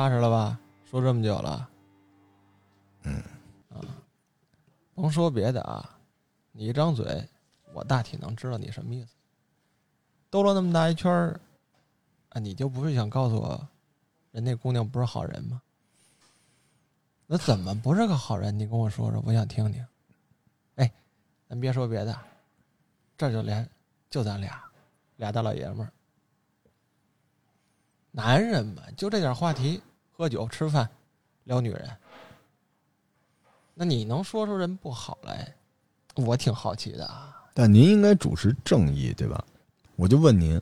踏实了吧？说这么久了，嗯，啊，甭说别的啊，你一张嘴，我大体能知道你什么意思。兜了那么大一圈儿，啊，你就不是想告诉我，人那姑娘不是好人吗？那怎么不是个好人？你跟我说说，我想听听。哎，咱别说别的，这就连就咱俩，俩大老爷们儿，男人嘛，就这点话题，喝酒、吃饭、聊女人。那你能说出人不好来？我挺好奇的啊。但您应该主持正义，对吧？我就问您，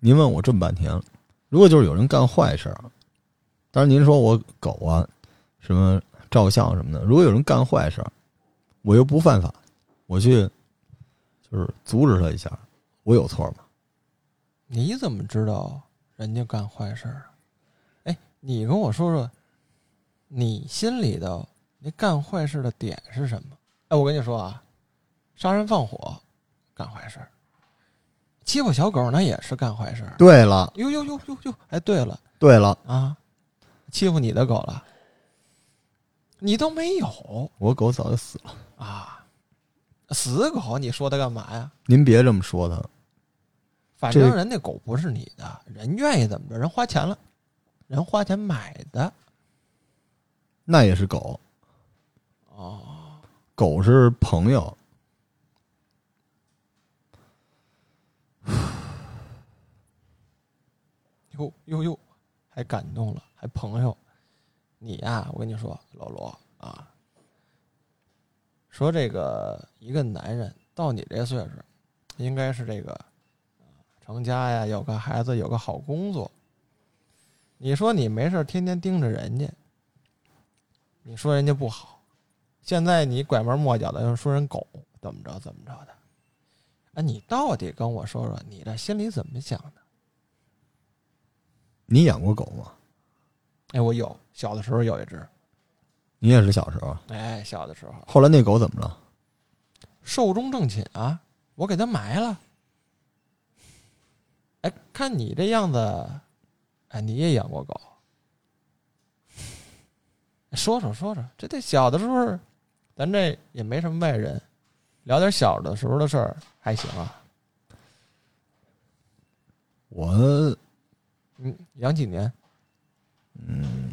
您问我这么半天了，如果就是有人干坏事儿，当然您说我狗啊，什么照相什么的，如果有人干坏事儿，我又不犯法，我去就是阻止他一下，我有错吗？你怎么知道人家干坏事儿啊？哎，你跟我说说，你心里的那干坏事的点是什么？哎，我跟你说啊，杀人放火干坏事，欺负小狗那也是干坏事。对了，呦呦呦呦呦！哎，对了对了，啊，欺负你的狗了，你都没有我狗早就死了，啊？死狗，你说它干嘛呀？您别这么说它。反正人那狗不是你的，人愿意怎么着，人花钱了，人花钱买的那也是狗，哦。狗是朋友。哟哟哟，还感动了，还朋友，你呀、我跟你说，老罗啊，说这个一个男人到你这岁数，应该是这个啊成家呀，有个孩子，有个好工作。你说你没事天天盯着人家，你说人家不好，现在你拐弯抹角的又说人狗怎么着怎么着的，哎，你到底跟我说说，你这心里怎么想的？你养过狗吗？哎，我有小的时候有一只，你也是小时候，哎，小的时候后来那狗怎么了？寿终正寝啊，我给它埋了。哎，看你这样子，哎，你也养过狗？说说说说，这这小的时候，咱这也没什么外人，聊点小的时候的事儿还行啊。我嗯，养几年嗯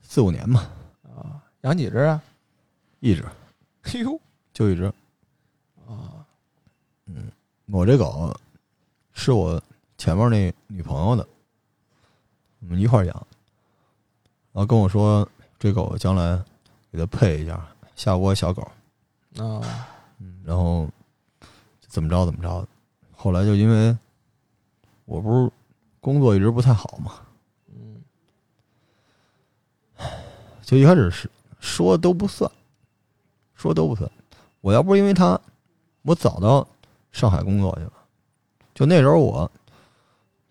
四五年吧，啊？养几只啊？一只嘿呦 就一只。啊，嗯我这狗是我前面那女朋友的，我们一块儿养，然后跟我说这狗将来给它配一下下窝小狗，啊，嗯，然后怎么着怎么着的。后来就因为我不是工作一直不太好嘛，嗯就一开始是说都不算，说都不算。我要不是因为他，我早到上海工作去了。就那时候我，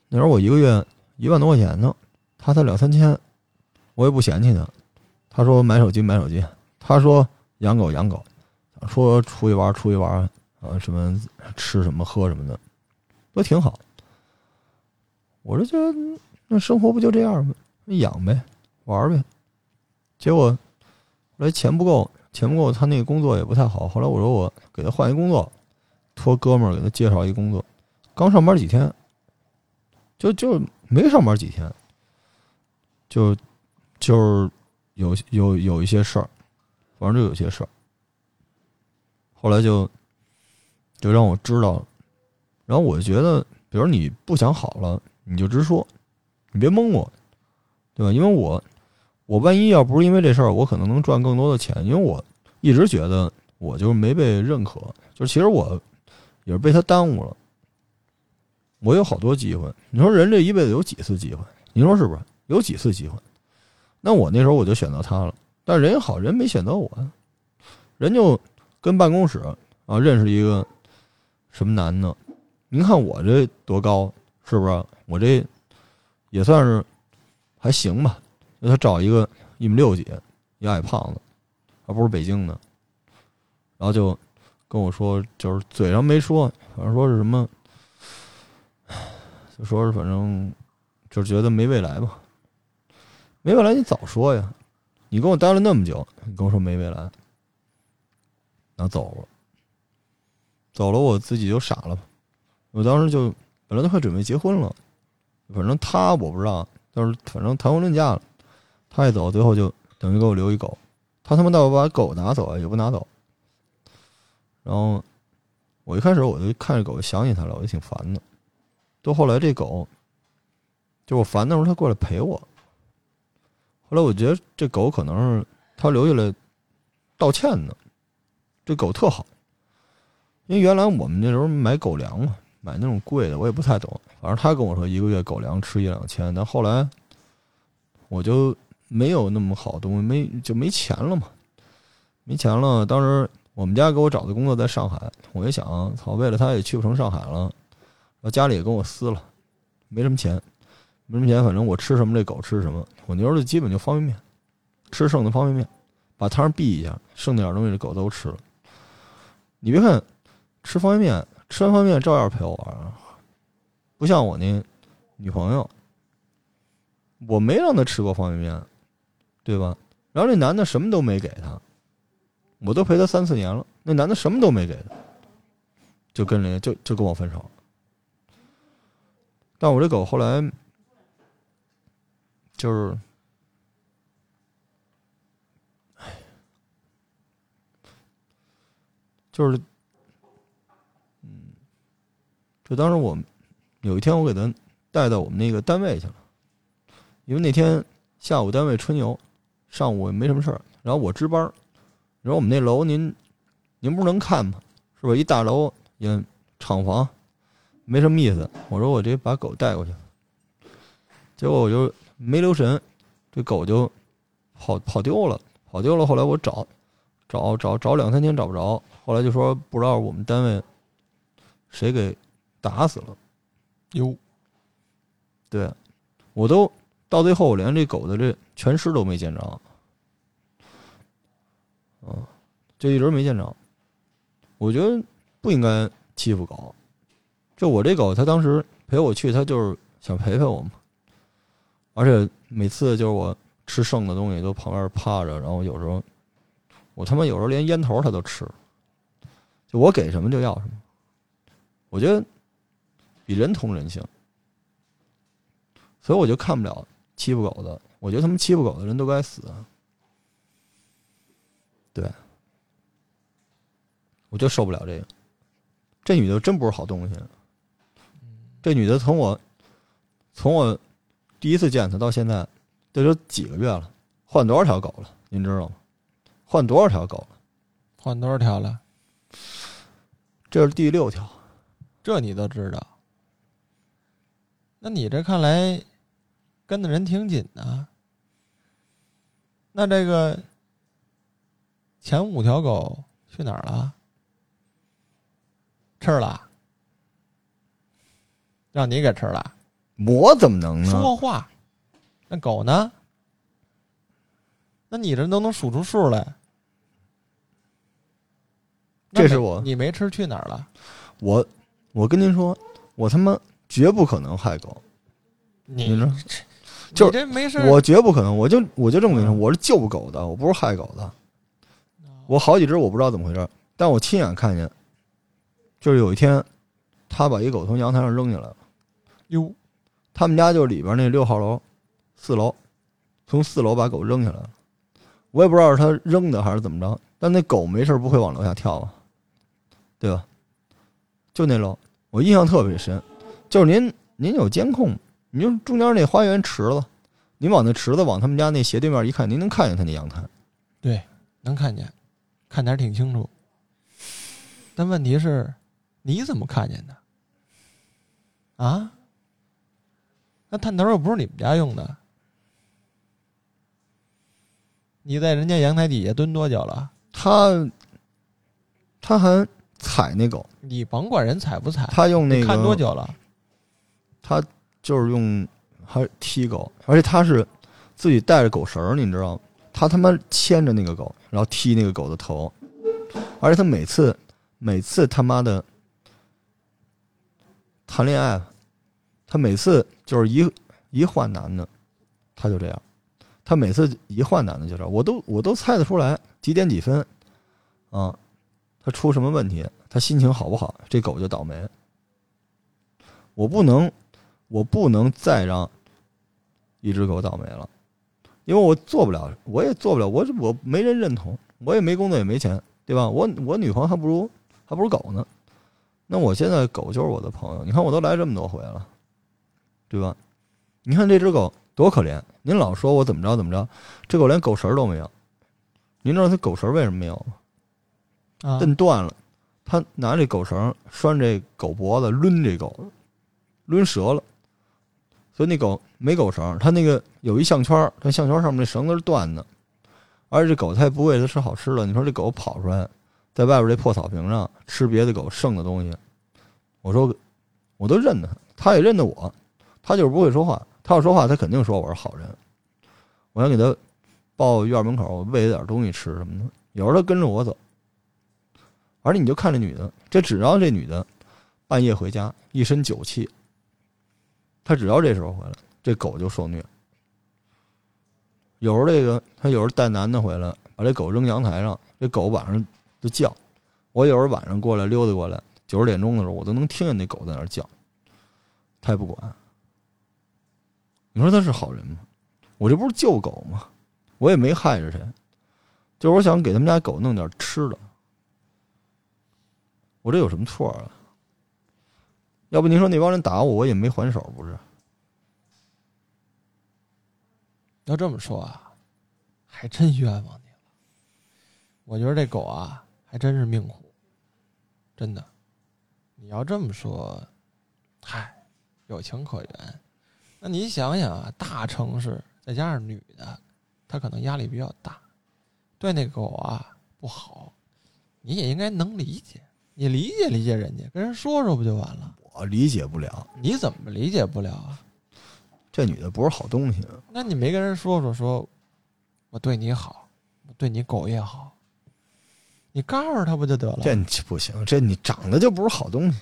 那时候我一个月一万多块钱呢，他才两三千，我也不嫌弃他。他说买手机买手机，他说养狗养狗，说出去玩出去玩，啊什么吃什么喝什么的，都挺好。我这就那生活不就这样吗？养呗，玩呗。结果后来钱不够，钱不够，他那个工作也不太好。后来我说我给他换一工作，托哥们儿给他介绍一工作。刚上班几天，就就没上班几天，就就是有有有一些事儿，反正就有些事儿。后来就就让我知道了，然后我就觉得，比如你不想好了，你就直说，你别蒙我，对吧？因为我我万一要不是因为这事儿，我可能能赚更多的钱，因为我一直觉得我就是没被认可，就是其实我也是被他耽误了。我有好多机会，你说人这一辈子有几次机会？您说是不是？有几次机会？那我那时候我就选择他了，但人好人没选择我，人就跟办公室啊认识一个什么男的，您看我这多高，是不是？我这也算是还行吧。那他找一个一米六几，一矮胖子，还不是北京的，然后就跟我说，就是嘴上没说，反正说是什么，就说是反正就是觉得没未来吧。没未来，你早说呀！你跟我待了那么久，你跟我说没未来，那走了，走了，我自己就傻了。我当时就本来都快准备结婚了，反正他我不知道，但是反正谈婚论嫁了，他一走，最后就等于给我留一狗。他他妈倒把狗拿走啊，也不拿走。然后我一开始我就看着狗想起他了，我就挺烦的。到后来这狗，就我烦的时候，他过来陪我。后来我觉得这狗可能是他留下来道歉的。这狗特好，因为原来我们那时候买狗粮嘛，买那种贵的，我也不太懂。反正他跟我说一个月狗粮吃一两千，但后来我就。没有那么好东西，没就没钱了嘛，没钱了。当时我们家给我找的工作在上海，我一想，操，为了他也去不成上海了，然后家里也跟我撕了，没什么钱，没什么钱，反正我吃什么这狗吃什么。我牛儿子基本就方便面，吃剩的方便面，把汤避一下，剩那点东西这狗都吃了。你别看吃方便面，吃完方便面照样陪我玩，不像我那女朋友，我没让她吃过方便面。对吧？然后那男的什么都没给他，我都陪他三四年了，那男的什么都没给他，就跟人家就就跟我分手。但我这狗后来就是，哎就是，嗯，就当时我有一天我给他带到我们那个单位去了，因为那天下午单位春游。上午也没什么事儿，然后我值班儿。你说我们那楼，您您不是能看吗？是吧？一大楼也厂房，没什么意思。我说我这把狗带过去，结果我就没留神，这狗就跑跑丢了，跑丢了。后来我找找找找两三天找不着，后来就说不知道我们单位谁给打死了。哟，对，我都。到最后，我连这狗的这全尸都没见着，嗯，就一直没见着。我觉得不应该欺负狗。就我这狗，它当时陪我去，它就是想陪陪我嘛。而且每次就是我吃剩的东西，都旁边趴着，然后有时候我他妈有时候连烟头他都吃。就我给什么就要什么，我觉得比人通人性，所以我就看不了。欺负狗的，我觉得他们欺负狗的人都该死。对，我就受不了这个。这女的真不是好东西。这女的从我从我第一次见他到现在，这都几个月了，换多少条狗了？您知道吗？换多少条狗了？换多少条了？这是第六条，这你都知道？那你这看来？跟的人挺紧的，那这个前五条狗去哪儿了？吃了？让你给吃了？我怎么能呢？说话，那狗呢？那你这都能数出数来？这是我，你没吃去哪儿了？我，我跟您说，我他妈绝不可能害狗。你呢？就这没事，我绝不可能，我就我就这么跟你说，我是救狗的，我不是害狗的。我好几只我不知道怎么回事，但我亲眼看见，就是有一天，他把一狗从阳台上扔下来了。哟，他们家就里边那六号楼，四楼，从四楼把狗扔下来了。我也不知道是他扔的还是怎么着，但那狗没事不会往楼下跳啊，对吧？就那楼，我印象特别深，就是您您有监控。你就中间那花园池子，你往那池子往他们家那斜对面一看，您能看见他那阳台。对，能看见，看点挺清楚。但问题是，你怎么看见的？啊？那探头又不是你们家用的，你在人家阳台底下蹲多久了？他，他还踩那狗。你甭管人踩不踩，他用那个看多久了？他。就是用还踢狗，而且他是自己带着狗绳儿，你知道吗？他他妈牵着那个狗，然后踢那个狗的头，而且他每次每次他妈的谈恋爱，他每次就是一一换男的，他就这样，他每次一换男的就这，我都我都猜得出来几点几分，啊，他出什么问题，他心情好不好，这狗就倒霉。我不能，我不能再让一只狗倒霉了，因为我做不了，我也做不了，我我没人认同，我也没工作也没钱，对吧？我我女朋友还不如还不如狗呢，那我现在狗就是我的朋友，你看我都来这么多回了，对吧？你看这只狗多可怜，您老说我怎么着怎么着，这狗连狗绳都没有，您知道它狗绳为什么没有吗？啊，蹬断了，它拿这狗绳拴这狗脖子，抡这狗，抡折了。所以那狗没狗绳，它那个有一项圈儿，它项圈上面那绳子是断的，而且这狗它也不喂它吃好吃的。你说这狗跑出来，在外边这破草坪上吃别的狗剩的东西，我说我都认得它，它也认得我，他就是不会说话。他要说话，他肯定说我是好人。我想给他抱院门口，我喂点东西吃什么的。有时候他跟着我走。而且你就看这女的，这只要这女的半夜回家，一身酒气，她只要这时候回来，这狗就受虐。有时候这个他有时候带男的回来，把这狗扔阳台上，这狗晚上就叫。我有时候晚上过来溜达过来，九十点钟的时候，我都能听见那狗在那叫。他也不管。你说他是好人吗？我这不是救狗吗？我也没害着谁，就是我想给他们家狗弄点吃的。我这有什么错啊？要不您说那帮人打我，我也没还手，不是？要这么说啊，还真冤枉你了。我觉得这狗啊，还真是命苦，真的。你要这么说，嗨，有情可原。那你想想啊，大城市再加上女的，她可能压力比较大，对那狗啊不好，你也应该能理解。你理解理解人家，跟人说说不就完了？我理解不了，你怎么理解不了啊？这女的不是好东西。那你没跟人说说，说我对你好，我对你狗也好，你告诉她不就得了？这不行，这你长得就不是好东西。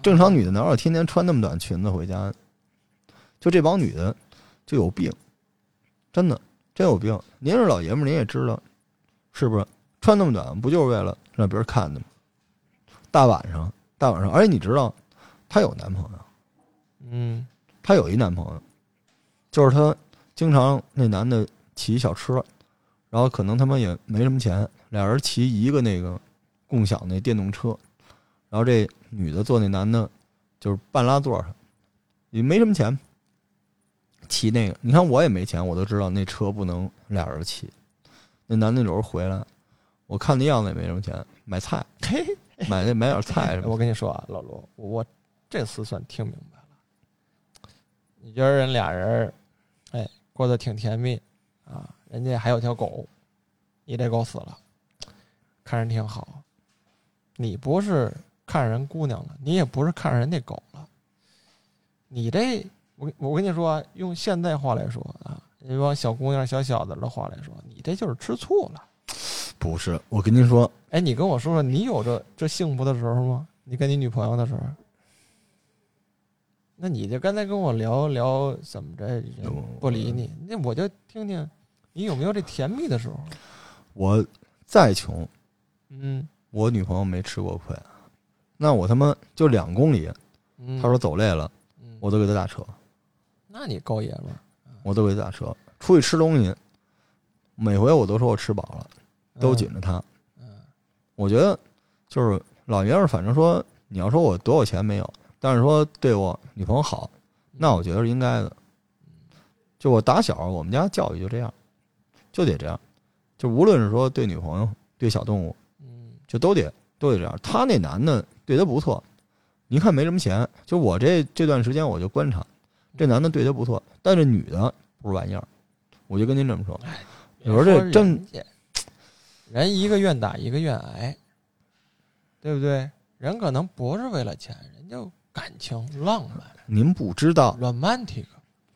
正常女的哪有天天穿那么短裙子回家？就这帮女的就有病，真的真有病。您是老爷们儿，您也知道，是不是？穿那么短不就是为了让别人看的吗？大晚上，大晚上，而且你知道，她有男朋友，嗯，她有一男朋友，就是她经常那男的骑小车，然后可能他们也没什么钱，俩人骑一个那个共享那电动车，然后这女的坐那男的，就是半拉座上，也没什么钱，骑那个，你看我也没钱，我都知道那车不能俩人骑。那男的有时候回来，我看那样子也没什么钱，买菜，嘿，买那买点菜什么 我跟你说啊，老罗，我这次算听明白了。你觉得人俩人，哎，过得挺甜蜜啊，人家还有条狗，你这狗死了，看人挺好。你不是看人姑娘了，你也不是看人那狗了，你这，我我跟你说啊，用现代话来说啊，一帮小姑娘、小小子的话来说，你这就是吃醋了。不是，我跟您说，哎，你跟我说说，你有这这幸福的时候吗？你跟你女朋友的时候？那你就刚才跟我聊聊怎么着人不理你，那我就听听你有没有这甜蜜的时候。我再穷，嗯我女朋友没吃过亏，那我他妈就两公里，嗯，她说走累了，嗯，我都给她打车，那你够爷们儿，我都给她打车。出去吃东西，每回我都说我吃饱了，都紧着他。嗯我觉得就是老爷们儿，反正说你要说我多有钱没有，但是说对我女朋友好，那我觉得是应该的。就我打小我们家教育就这样，就得这样，就无论是说对女朋友、对小动物，嗯就都得都得这样。他那男的对他不错，你看没什么钱，就我这这段时间我就观察，这男的对她不错，但这女的不是玩意儿，我就跟您这么说。有时候这真人一个愿打一个愿挨，对不对？人可能不是为了钱，人就感情浪漫您不知道，romantic，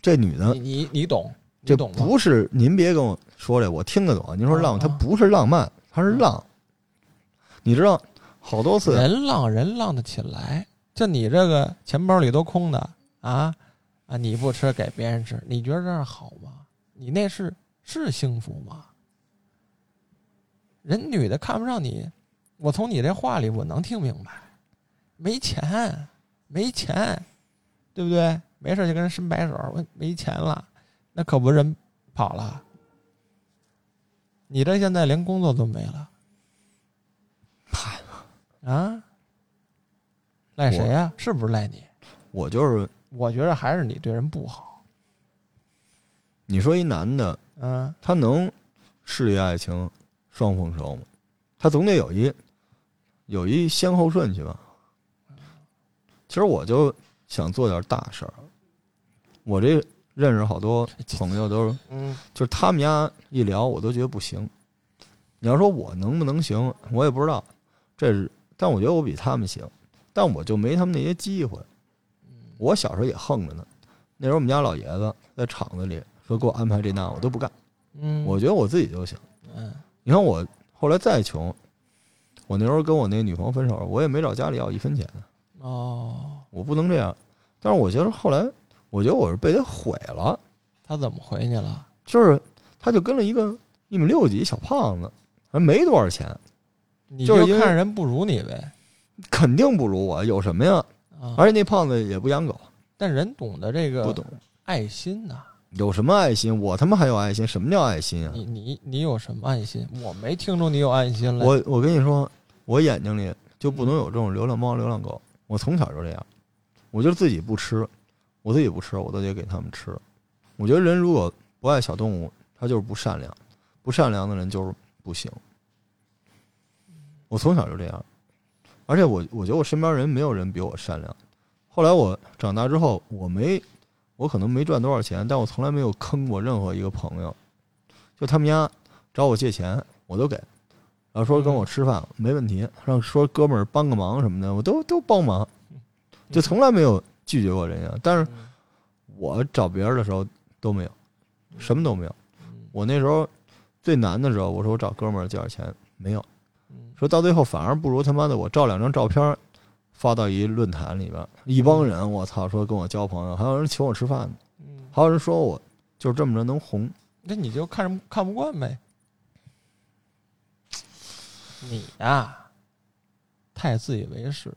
这女的你你你懂，这懂？不是您别跟我说这，我听得懂。您说浪，啊它不是浪漫，它是浪。你知道，好多次人浪人浪得起来，就你这个钱包里都空的啊啊！你不吃给别人吃，你觉得这样好吗？你那是是幸福吗？人女的看不上你，我从你这话里我能听明白，没钱，没钱，对不对？没事就跟人伸白手，我没钱了，那可不人跑了。你这现在连工作都没了，啊？赖谁呀、是不是赖你？我就是我觉得还是你对人不好。你说一男的，嗯，他能事业爱情双丰收吗？他总得有一有一先后顺序吧。其实我就想做点大事儿。我这认识好多朋友都是，嗯，就是他们家一聊，我都觉得不行。你要说我能不能行，我也不知道。这是，但我觉得我比他们行，但我就没他们那些机会。我小时候也横着呢，那时候我们家老爷子在厂子里说给我安排这那，我都不干。嗯，我觉得我自己就行。嗯你看我后来再穷，我那时候跟我那女朋友分手，我也没找家里要一分钱，哦，我不能这样。但是我觉得后来，我觉得我是被他毁了，他怎么回你了？就是他就跟了一个一米六几小胖子，还没多少钱，你就看人不如你呗肯定不如我，有什么呀？啊！而且那胖子也不养狗，但人懂得这个不懂爱心呐、有什么爱心？我他妈还有爱心？什么叫爱心啊？你你你有什么爱心？我没听出你有爱心来。我我跟你说，我眼睛里就不能有这种流浪猫、流浪狗。我从小就这样，我就自己不吃，我自己不吃，我都得给他们吃。我觉得人如果不爱小动物，他就是不善良，不善良的人就是不行。我从小就这样，而且我我觉得我身边人没有人比我善良。后来我长大之后，我没我可能没赚多少钱，但我从来没有坑过任何一个朋友。就他们家找我借钱，我都给。然后说跟我吃饭没问题，让说哥们儿帮个忙什么的，我都都帮忙，就从来没有拒绝过人家。但是嗯我找别人的时候都没有，什么都没有。嗯我那时候最难的时候，我说我找哥们儿借点钱，没有。嗯说到最后反而不如他妈的我照两张照片发到一论坛里边，一帮人我操说跟我交朋友，还有人请我吃饭呢，嗯，还有人说我就是这么着能红。那你就看着看不惯呗。你呀、太自以为是。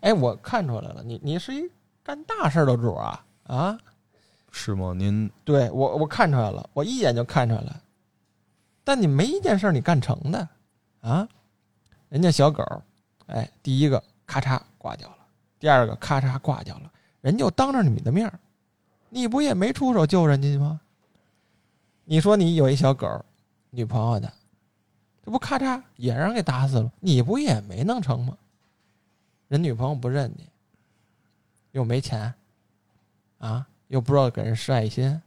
哎，我看出来了，你你是一干大事的主啊啊！是吗？您对我我看出来了，我一眼就看出来了。但你没一件事儿你干成的啊！人家小狗，哎，第一个咔嚓挂掉了，第二个咔嚓挂掉了，人就当着你的面儿，你不也没出手救人家吗？你说你有一小狗，女朋友的，这不咔嚓也让人给打死了，你不也没弄成吗？人女朋友不认你，又没钱，啊，又不知道给人施爱心，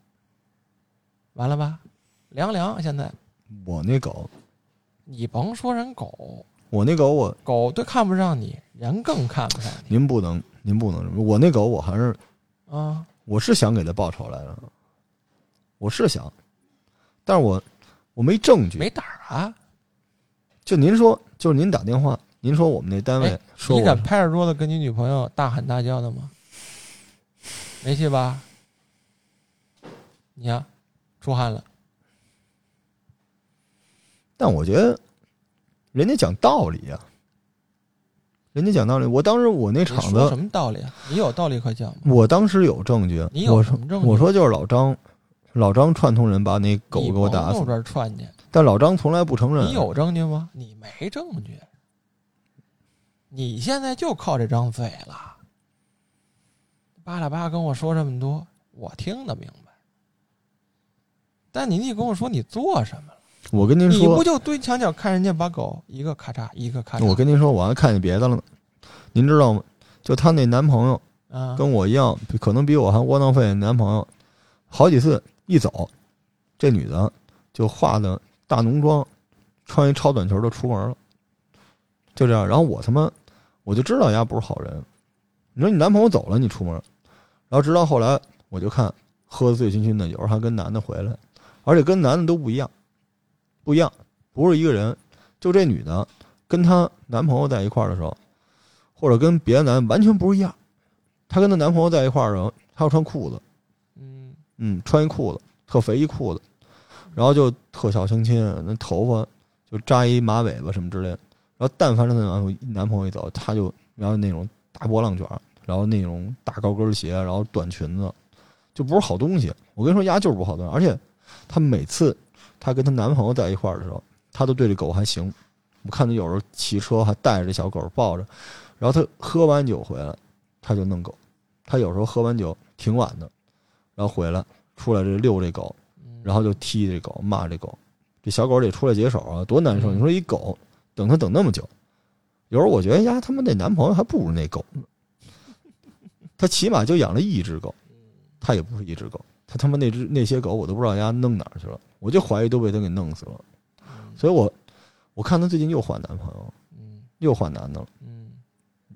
完了吧？凉凉，现在我那狗，你甭说人狗，我那狗我狗都看不上你，人更看不上你您不能您不能我那狗我还是啊！我是想给它报仇来着，我是想，但是我我没证据。没胆儿啊！就您说，就是您打电话，您说我们那单位哎说你敢拍着桌子跟你女朋友大喊大叫的吗？没戏吧？你呀，出汗了。但我觉得人家讲道理呀、人家讲道理。我当时我那你厂说什，么道理啊？你有道理可讲吗？我当时有证据。你有什么证据我说就是老张，老张串通人把那狗给我打死这串去，但老张从来不承认。你有证据吗？你没证据，你现在就靠这张嘴了，巴拉巴拉跟我说这么多，我听得明白。但你得跟我说你做什么了？我跟您说你不，就蹲墙角看人家把狗一个咔嚓一个咔嚓？我跟您说，我还看见别的了呢。您知道吗？就她那男朋友啊，跟我一样，可能比我还窝囊废。男朋友好几次一走，这女的就化的大浓妆，穿一超短裙就出门了，就这样。然后我他妈我就知道人家不是好人。你说你男朋友走了，你出门，然后直到后来我就看喝的醉醺醺的，有时候还跟男的回来，而且跟男的都不一样，不一样，不是一个人。就这女的跟她男朋友在一块儿的时候，或者跟别的男的完全不是一样。她跟她男朋友在一块儿的时候，她要穿裤子，嗯，嗯，穿一裤子，特肥一裤子，然后就特小清新，那头发就扎一马尾巴什么之类的。然后但凡是她男朋友男朋友一走，她就然后那种大波浪卷，然后那种大高跟鞋，然后短裙子，就不是好东西。我跟你说，丫就是不好东西。而且她每次她跟她男朋友在一块儿的时候，她都对这狗还行。我看她有时候骑车还带着这小狗抱着，然后她喝完酒回来，她就弄狗。她有时候喝完酒挺晚的，然后回来出来这遛这狗，然后就踢这狗，骂这狗。这小狗得出来解手啊，多难受！你说一狗等它等那么久，有时候我觉得呀，他们那男朋友还不如那狗呢。他起码就养了一只狗，他也不是一只狗，他他妈那只那些狗我都不知道人家弄哪儿去了，我就怀疑都被他给弄死了。所以我我看他最近又换男朋友，嗯又换男的了，嗯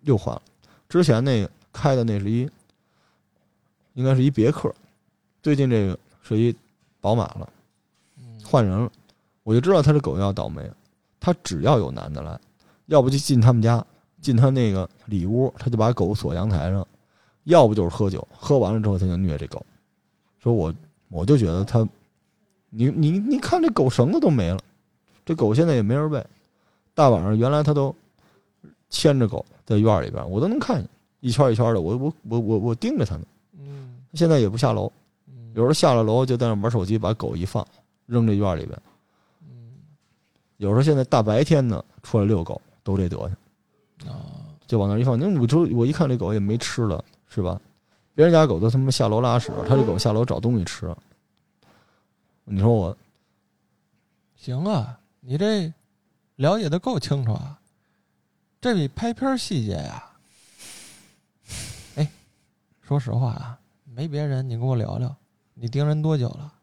又换了。之前那个开的那是一，应该是一别克，最近这个是一宝马了，嗯，换人了，我就知道他这狗要倒霉。他只要有男的来，要不就进他们家，进他那个里屋，他就把狗锁阳台上；要不就是喝酒，喝完了之后他就虐这狗。说我我就觉得他，你你你看这狗绳子都没了，这狗现在也没人喂。大晚上原来他都牵着狗在院里边，我都能看见一圈一圈的，我我我我我盯着它呢。嗯现在也不下楼，嗯有时候下了楼就在那玩手机，把狗一放扔这院里边。嗯有时候现在大白天的出来遛狗都这德行，啊，就往那一放。那我就我一看这狗也没吃了，是吧？别人家狗都他妈下楼拉屎，他这狗下楼找东西吃。你说我行啊，你这了解的够清楚啊，这比拍片儿细节呀。哎，说实话啊，没别人，你跟我聊聊，你盯人多久了？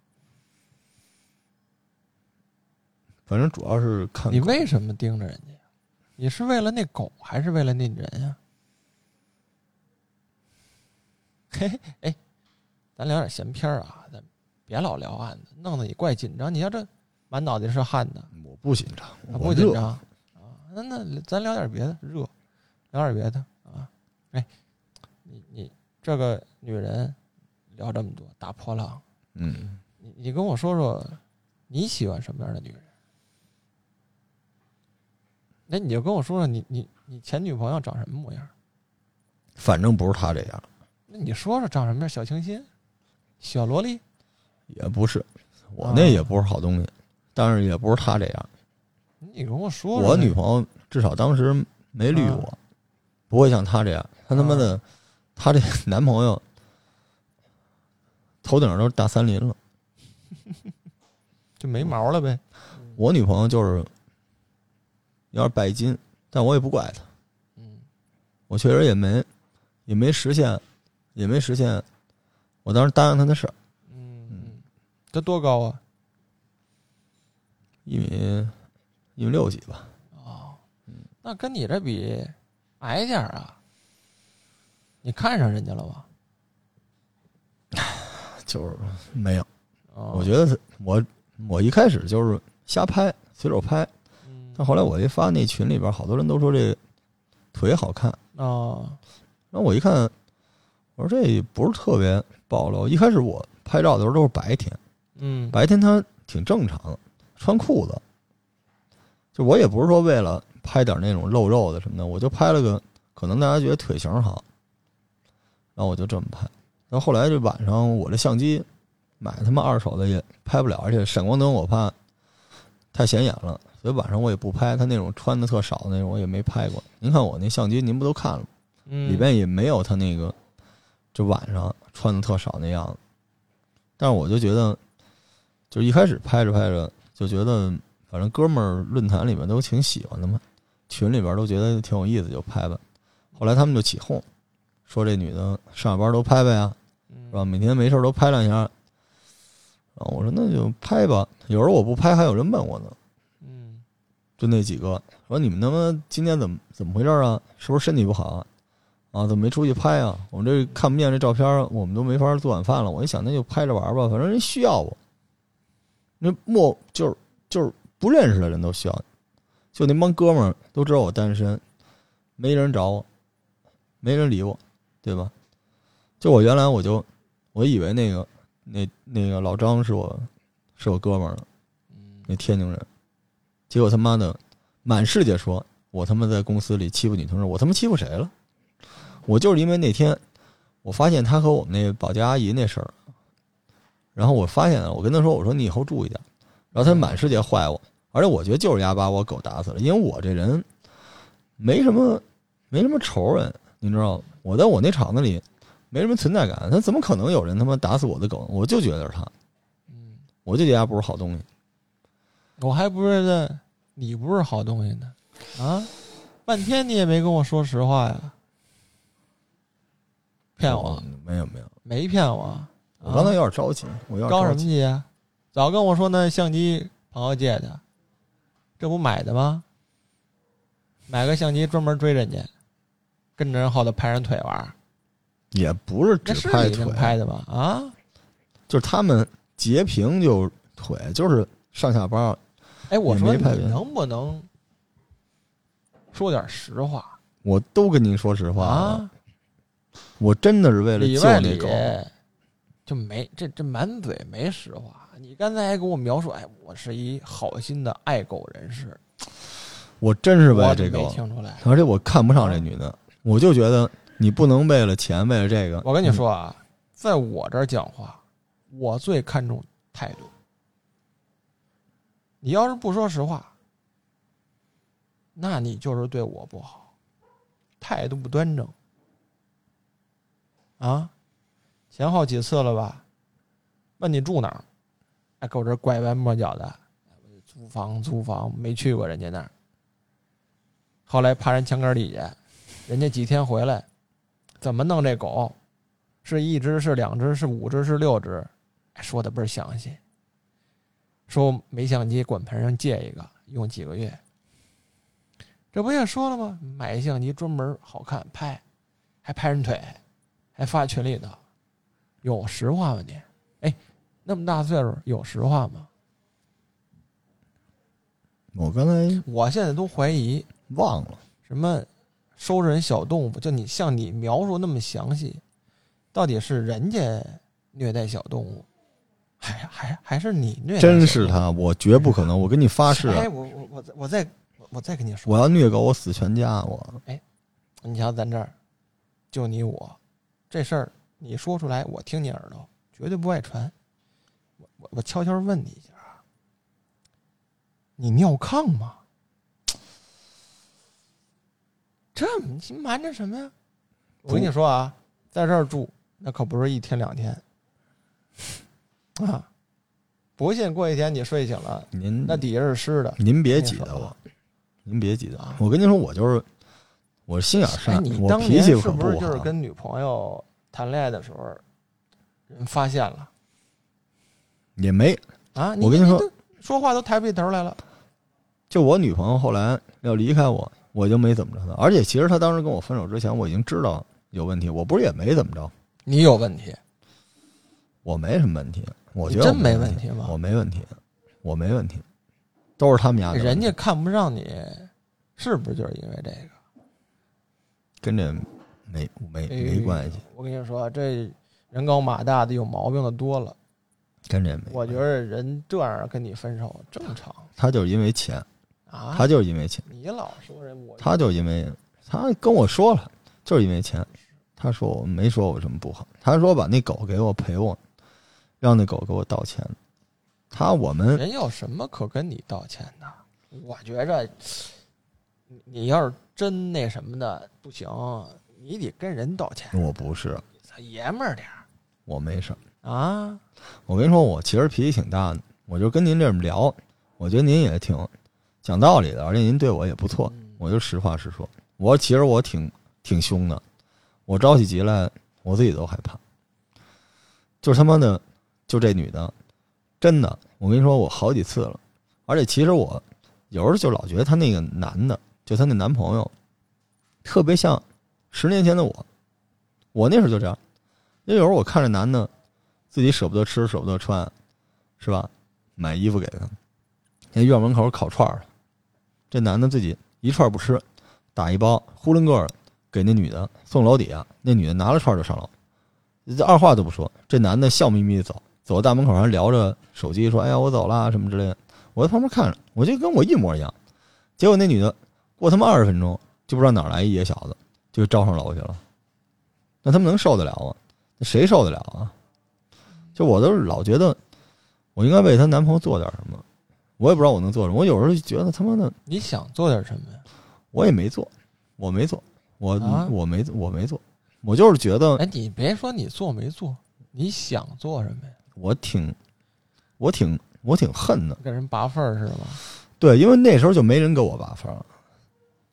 反正主要是看你为什么盯着人家？你是为了那狗，还是为了那人呀？嘿 嘿，哎，咱聊点闲篇儿啊，咱别老聊案子，弄得你怪紧张。你要这满脑袋是汗的，我不紧张，啊我不紧张啊？那那咱聊点别的，热，聊点别的啊。哎，你你这个女人聊这么多，大波浪，嗯，你你跟我说说，你喜欢什么样的女人？那你就跟我说说你你你前女朋友长什么模样？反正不是她这样，那你说说长什么样？小清新，小萝莉，也不是，我啊那也不是好东西，但是也不是他这样。你跟我说说。我女朋友至少当时没绿我，不会像他这样。他他妈的，他这男朋友头顶上都是大森林了。就没毛了呗。我女朋友就是要是拜金，但我也不怪她，嗯我确实也没也没实现，也没实现我当时答应她的事儿。嗯嗯，这多高啊？一米一米六几吧，哦，那跟你这比矮点儿啊？你看上人家了吧？就是没有。哦、我觉得是我我一开始就是瞎拍，随手拍，嗯，但后来我一发那群里边，好多人都说这腿好看，啊，然后我一看，我说这也不是特别暴露。一开始我拍照的时候都是白天，嗯，白天他挺正常的，穿裤子。就我也不是说为了拍点那种露肉的什么的，我就拍了个可能大家觉得腿型好，然后我就这么拍。然后后来这晚上我这相机买他妈二手的也拍不了，而且闪光灯我怕太显眼了，所以晚上我也不拍。他那种穿的特少的那种我也没拍过。您看我那相机，您不都看了吗？嗯里边也没有他那个，就晚上穿的特少那样子。但是我就觉得，就一开始拍着拍着就觉得，反正哥们儿论坛里面都挺喜欢的嘛，群里边都觉得挺有意思，就拍吧。后来他们就起哄，说这女的上下班都拍拍呀，嗯是吧？每天没事都拍两下。然后我说那就拍吧，有时候我不拍，还有人问我呢。嗯就那几个说你们他妈今天怎么怎么回事啊？是不是身体不好啊？啊，怎么没出去拍啊？我们这看不见这照片，我们都没法做晚饭了。我一想，那就拍着玩吧，反正人需要我。那莫就是就是不认识的人都需要你，就那帮哥们儿都知道我单身，没人找我，没人理我，对吧？就我原来我就我以为那个那那个老张是我是我哥们儿，嗯那天津人，结果他妈的满世界说我他妈在公司里欺负女同事，我他妈欺负谁了？我就是因为那天我发现他和我们那保洁阿姨那事儿，然后我发现了，我跟他说，我说你以后注意点，然后他满世界坏我，而且我觉得就是丫把我狗打死了，因为我这人没什么没什么仇人，你知道吗？我在我那厂子里没什么存在感，他怎么可能有人他妈打死我的狗？我就觉得是他，嗯，我就觉得他不是好东西。我还不是在你不是好东西呢，啊，半天你也没跟我说实话呀，骗我？嗯没有没有，没骗我。啊我刚才有点着急，我有点着什。么急啊？早跟我说那相机朋友借的，这不买的吗？买个相机专门追人家，跟着人后头拍人腿玩儿，也不是那只拍腿拍的吧？啊？就是他们截屏就腿，就是上下班。哎，我也说你能不能说点实话我都跟您说实话了，啊？我真的是为了里外里救那狗。就没这这满嘴没实话。你刚才还给我描述，哎，我是一好心的爱狗人士，我真是为这狗，听出来。而且我看不上这女的，我就觉得你不能为了钱，为了这个。我跟你说啊，在我这儿讲话，我最看重态度。你要是不说实话，那你就是对我不好，态度不端正。啊，前好几次了吧？问你住哪儿，哎，给我这拐弯抹角的，租房租房，没去过人家那儿。后来爬人墙根底下，人家几天回来，怎么弄这狗？是一只是两只是五只是六只？说的倍儿详细。说没相机，管盆上借一个，用几个月。这不也说了吗？买相机专门好看拍，还拍人腿，还发群里头，有实话吗你？哎，那么大岁数有实话吗？我刚才我现在都怀疑忘了，什么收人小动物，就你像你描述那么详细，到底是人家虐待小动物，还还还是你虐？真是他，我绝不可能，我跟你发誓，啊哎，我我我再我再我再跟你说，我要虐狗，我死全家。我哎你瞧咱这儿就你我这事儿，你说出来，我听你耳朵，绝对不外传。我我我悄悄问你一下啊，你尿炕吗？这你瞒着什么呀？我跟你说啊，在这儿住那可不是一天两天啊！不信过一天你睡醒了，您那底下是湿的。您别挤兑我，您别挤兑啊我。跟您说，我就是我心眼哎，善，你我脾气可不好。不是就是跟女朋友谈恋爱的时候，人发现了也没，啊？我跟你说都说话都抬不起头来了。就我女朋友后来要离开我，我就没怎么着她。而且其实她当时跟我分手之前，我已经知道有问题，我不是也没怎么着，你有问题，我没什么问题，我觉得我真没问问题吗我没问题，我没问题，都是他们家的，人家看不上你，是不是就是因为这个？跟这没没哎没关系，我跟你说，这人高马大的有毛病的多了。跟这没。我觉得人这样跟你分手正常他就是因为钱，啊。他就是因为钱，你老说人我，他就是因为他跟我说了，就是因为钱。他说我没说我什么不好，他说把那狗给我赔我，让那狗给我道歉。他我们人有什么可跟你道歉的？我觉着，你你要是真那什么的不行，你得跟人道歉，我不是，爷们儿点儿我没事儿。啊。我跟你说，我其实脾气挺大的，我就跟您这么聊，我觉得您也挺讲道理的，而且您对我也不错，嗯我就实话实说。我其实我挺挺凶的，我着起急来，我自己都害怕。就是他妈的，就这女的，真的，我跟你说，我好几次了，而且其实我有时候就老觉得她那个男的，就她那男朋友，特别像十年前的我。我那时候就这样，那有时候我看着男的自己舍不得吃，舍不得穿，是吧？买衣服给他，那院门口烤串儿，这男的自己一串不吃，打一包呼伦个儿给那女的送楼底下，那女的拿了串儿就上楼，这二话都不说，这男的笑眯眯的走，走到大门口还聊着手机，说：“哎呀，我走了什么之类的。”我在旁边看着，我就跟我一模一样。结果那女的过他妈二十分钟，就不知道哪来一野小子，就招上楼去了。那他们能受得了吗？那谁受得了啊？就我都是老觉得，我应该为她男朋友做点什么。我也不知道我能做什么。我有时候就觉得他妈的，你想做点什么呀？我也没做，我没做，我、啊我没我没做，我就是觉得哎，你别说你做没做，你想做什么呀？我挺，我挺我挺恨的。跟人拔份儿似的吗？对，因为那时候就没人给我拔分了，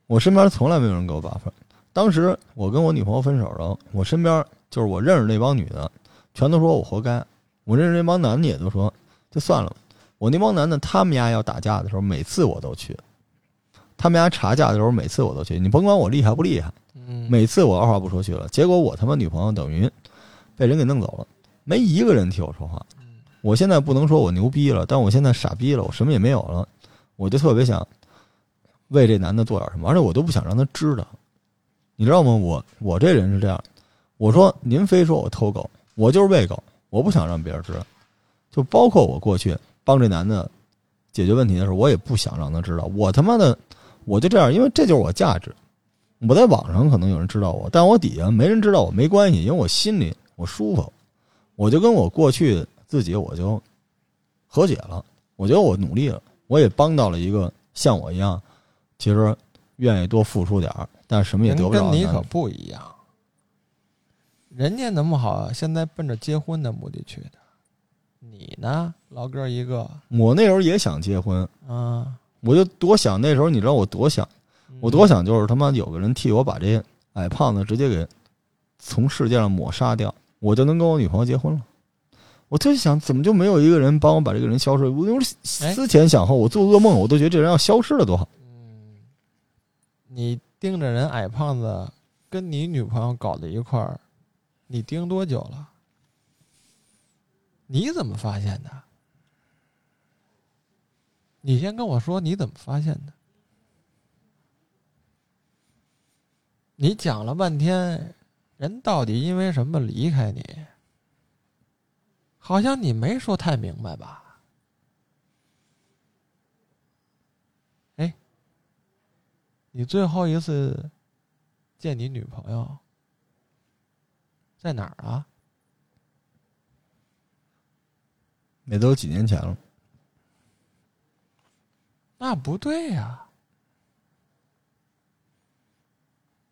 我身边从来没有人给我拔分。当时我跟我女朋友分手了，我身边就是我认识那帮女的，全都说我活该。我认识那帮男的也都说，就算了。我那帮男的，他们家要打架的时候，每次我都去；他们家查架的时候，每次我都去。你甭管我厉害不厉害，嗯，每次我二话不说去了。结果我他妈女朋友等于被人给弄走了，没一个人替我说话。我现在不能说我牛逼了，但我现在傻逼了，我什么也没有了，我就特别想为这男的做点什么，而且我都不想让他知道，你知道吗？我我这人是这样，我说您非说我偷狗，我就是喂狗，我不想让别人知道，就包括我过去帮这男的解决问题的时候，我也不想让他知道，我他妈的我就这样，因为这就是我价值。我在网上可能有人知道我，但我底下没人知道我没关系，因为我心里我舒服，我就跟我过去自己我就和解了。我觉得我努力了，我也帮到了一个像我一样，其实愿意多付出点儿，但是什么也得不着的男人。跟你可不一样，人家那么好，现在奔着结婚的目的去的，你呢，老哥一个，我那时候也想结婚，啊，我就多想那时候，你知道我多想，我多想就是他妈有个人替我把这矮胖子直接给从世界上抹杀掉，我就能跟我女朋友结婚了。我特想，怎么就没有一个人帮我把这个人消失？我有时哎思前想后，我做噩梦，我都觉得这人要消失了多好。嗯你盯着人矮胖子跟你女朋友搞在一块儿，你盯多久了？你怎么发现的？你先跟我说你怎么发现的？你讲了半天，人到底因为什么离开你？好像你没说太明白吧？哎，你最后一次见你女朋友在哪儿啊？那都几年前了，那不对呀、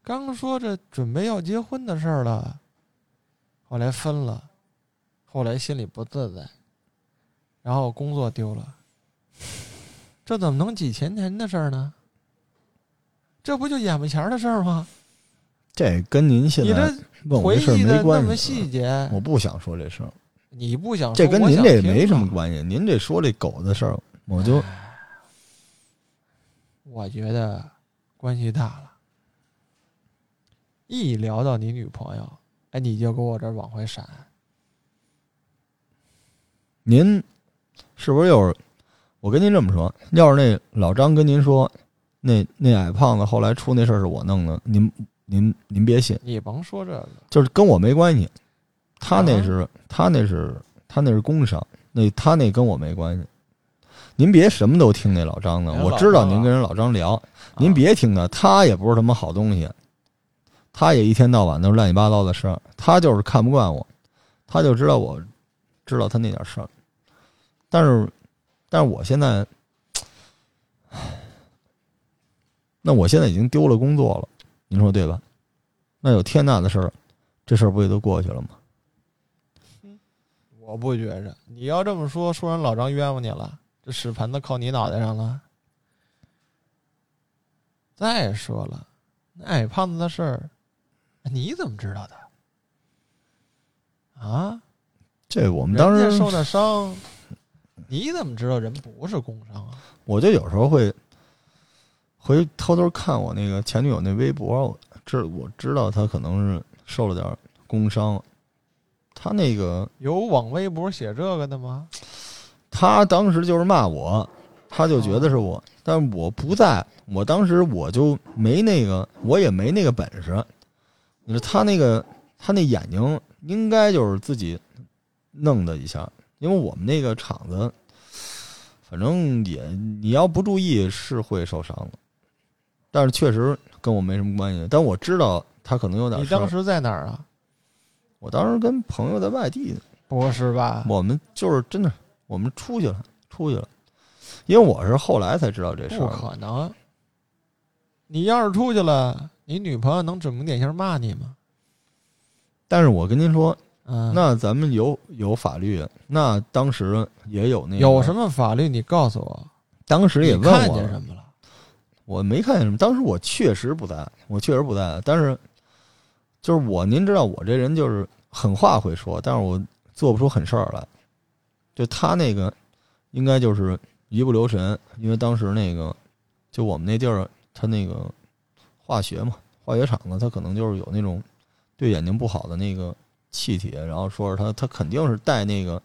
刚说这准备要结婚的事儿了，后来分了，后来心里不自在，然后工作丢了，这怎么能几千年的事儿呢？这不就眼巴前的事儿吗？这跟您现你在问我这事儿没关么系。细节，我不想说这事儿，你不想说这跟您这没什啊么关系。您这说这狗的事儿，我就我觉得关系大了。一聊到你女朋友，哎，你就给我这儿往回闪。您是不是又是？我跟您这么说，要是那老张跟您说，那那矮胖子后来出那事儿是我弄的，您您您别信，你甭说这个，就是跟我没关系。他那啊是、他那是他那是工伤，那他那跟我没关系。您别什么都听那老张的，我知道您跟人老张聊，您啊别听他，他也不是什么好东西，他也一天到晚都是乱七八糟的事儿，他就是看不惯我，他就知道我知道他那点事儿，但是，但是我现在，那我现在已经丢了工作了，您说对吧？那有天大的事儿，这事儿不也都过去了吗？我不觉着。你要这么说，说人老张冤枉你了，这屎盆子扣你脑袋上了。再说了，那矮胖子的事儿，你怎么知道的？啊？这我们当时人家受的伤，你怎么知道人不是工伤啊？我就有时候会会偷偷看我那个前女友那微博，我知我知道她可能是受了点工伤。她那个有往微博写这个的吗？她当时就是骂我，她就觉得是我，但是我不在，我当时我就没那个，我也没那个本事。你说她那个，她那眼睛应该就是自己弄的一下，因为我们那个厂子，反正也你要不注意是会受伤的，但是确实跟我没什么关系。但我知道他可能有点事。你当时在哪儿啊？我当时跟朋友在外地呢，不是吧？我们就是真的，我们出去了，出去了。因为我是后来才知道这事儿不，可能！你要是出去了，你女朋友能指名点姓骂你吗？但是我跟您说，嗯，那咱们有有法律，那当时也有那个有什么法律？你告诉我。当时也问我看见什么了？我没看见什么，当时我确实不在，我确实不在。但是，就是我，您知道我这人就是狠话会说，但是我做不出狠事儿来。就他那个，应该就是一不留神，因为当时那个，就我们那地儿，他那个化学嘛，化学厂子，他可能就是有那种对眼睛不好的那个气体，然后说是他他肯定是戴那个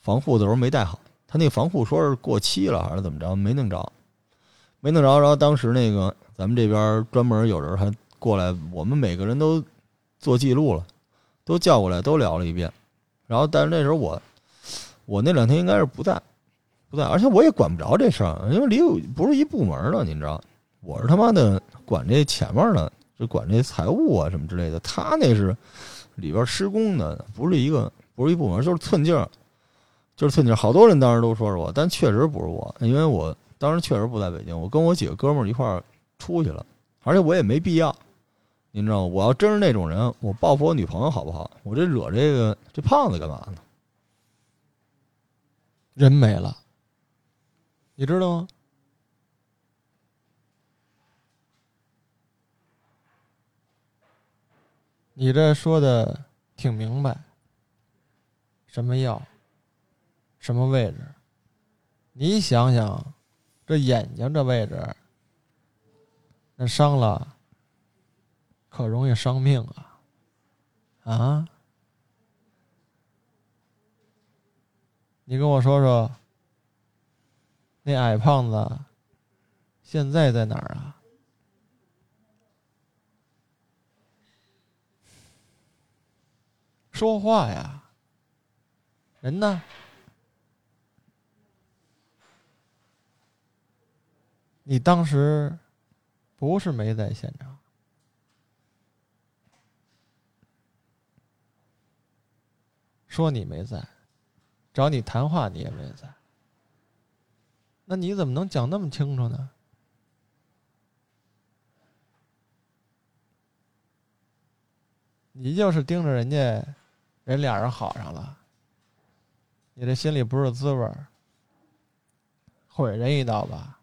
防护的时候没戴好，他那防护说是过期了还是怎么着，没弄着。没弄着，然后当时那个咱们这边专门有人还过来，我们每个人都做记录了，都叫过来都聊了一遍。然后，但是那时候我我那两天应该是不在，不在，而且我也管不着这事儿，因为离不是一部门的，您知道，我是他妈的管这前面的，就管这财务啊什么之类的，他那是里边施工的，不是一个不是一部门，就是寸劲儿，就是寸劲儿。好多人当时都说是我，但确实不是我，因为我。当时确实不在北京，我跟我几个哥们儿一块儿出去了，而且我也没必要，您知道吗？我要真是那种人，我报复我女朋友好不好？我这惹这个这胖子干嘛呢？人没了，你知道吗？你这说的挺明白，什么药，什么位置？你想想，这眼睛这位置，那伤了，可容易伤命啊！啊？你跟我说说，那矮胖子现在在哪儿啊？说话呀！人呢？你当时不是没在现场，说你没在，找你谈话你也没在，那你怎么能讲那么清楚呢？你就是盯着人家，人俩人好上了，你这心里不是滋味儿，毁人一刀吧？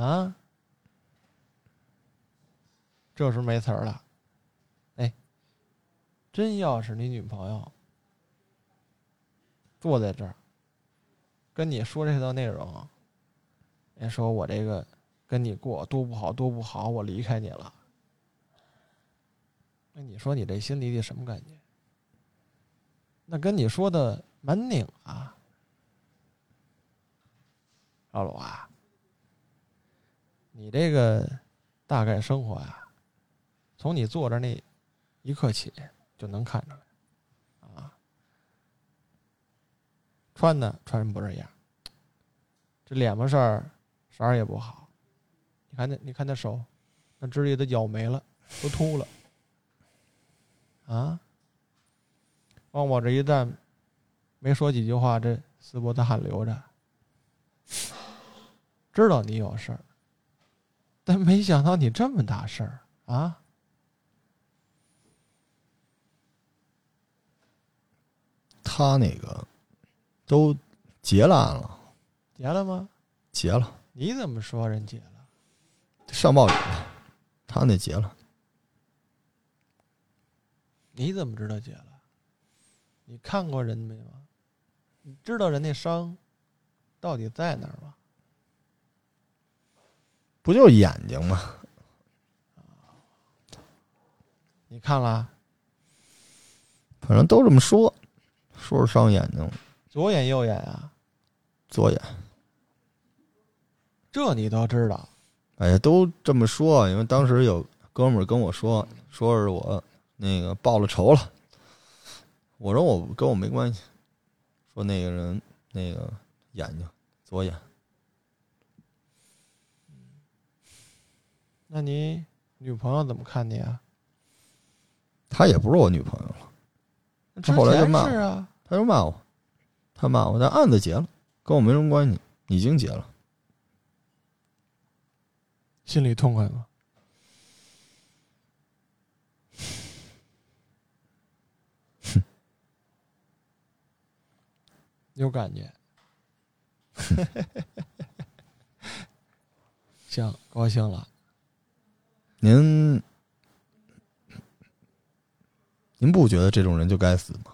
啊，这时没词儿了。哎，真要是你女朋友坐在这儿，跟你说这套内容，人说我这个跟你过多不好，多不好，我离开你了。那你说你这心里得什么感觉？那跟你说的蛮拧啊，老鲁啊。你这个大概生活呀，从你坐着那一刻起就能看出来，啊，穿的穿不这样，这脸巴色儿色儿也不好，你看那你看那手，那指甲都咬没了，都秃了，啊，往我这一站，没说几句话，这丝脖子汗流着，知道你有事儿。但没想到你这么大事儿啊！他那个都结了案了，结了吗？结了，你怎么说人结了？上报纸了，他那结了。你怎么知道结了？你看过人没吗？你知道人那伤到底在哪儿吗？不就是眼睛吗？你看了？反正都这么说，说是伤眼睛，左眼右眼啊？左眼。这你都知道？哎呀，都这么说，因为当时有哥们儿跟我说，说是我那个报了仇了。我说我跟我没关系，说那个人那个眼睛左眼，那你女朋友怎么看你啊？她也不是我女朋友了，她后来就前骂我啊，她就骂我，她骂我，但案子结了，跟我没什么关系，已经结了。心里痛快吗？有感觉，行，高兴了。您您不觉得这种人就该死吗？